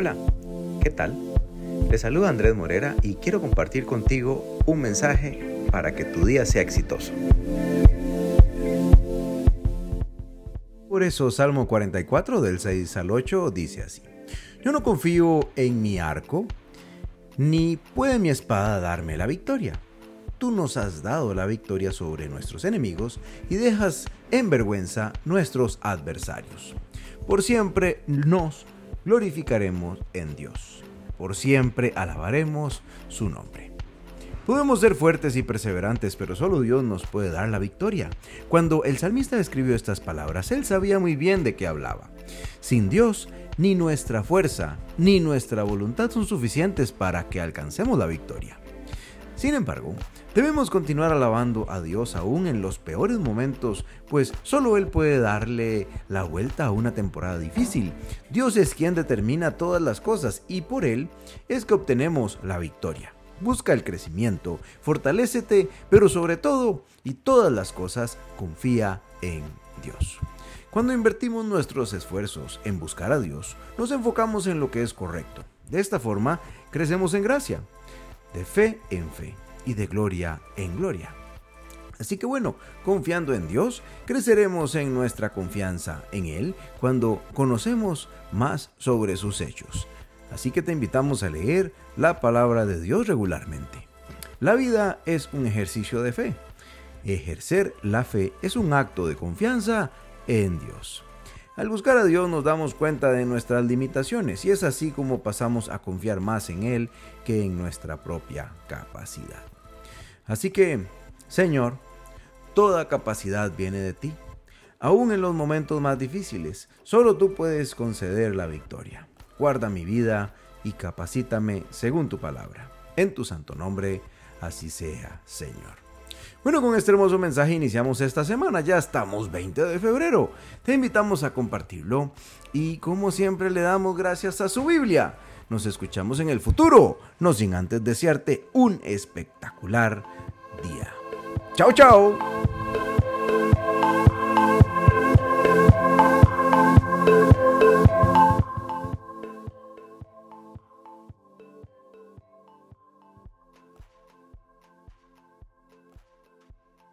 Hola, ¿qué tal? Te saluda Andrés Morera y quiero compartir contigo un mensaje para que tu día sea exitoso. Por eso Salmo 44 del 6 al 8 dice así. Yo no confío en mi arco, ni puede mi espada darme la victoria. Tú nos has dado la victoria sobre nuestros enemigos y dejas en vergüenza nuestros adversarios. Por siempre nos glorificaremos en Dios. Por siempre alabaremos su nombre. Podemos ser fuertes y perseverantes, pero solo Dios nos puede dar la victoria. Cuando el salmista escribió estas palabras, él sabía muy bien de qué hablaba. Sin Dios, ni nuestra fuerza, ni nuestra voluntad son suficientes para que alcancemos la victoria. Sin embargo, debemos continuar alabando a Dios aún en los peores momentos, pues solo Él puede darle la vuelta a una temporada difícil. Dios es quien determina todas las cosas y por Él es que obtenemos la victoria. Busca el crecimiento, fortalécete, pero sobre todo y todas las cosas confía en Dios. Cuando invertimos nuestros esfuerzos en buscar a Dios, nos enfocamos en lo que es correcto. De esta forma, crecemos en gracia de fe en fe y de gloria en gloria. Así que bueno, confiando en Dios, creceremos en nuestra confianza en Él cuando conocemos más sobre sus hechos. Así que te invitamos a leer la palabra de Dios regularmente. La vida es un ejercicio de fe. Ejercer la fe es un acto de confianza en Dios. Al buscar a Dios nos damos cuenta de nuestras limitaciones y es así como pasamos a confiar más en Él que en nuestra propia capacidad. Así que, Señor, toda capacidad viene de ti. Aún en los momentos más difíciles, solo tú puedes conceder la victoria. Guarda mi vida y capacítame según tu palabra. En tu santo nombre, así sea, Señor. Bueno, con este hermoso mensaje iniciamos esta semana, ya estamos 20 de febrero. Te invitamos a compartirlo y como siempre le damos gracias a su Biblia. Nos escuchamos en el futuro, no sin antes desearte un espectacular día. Chao, chao.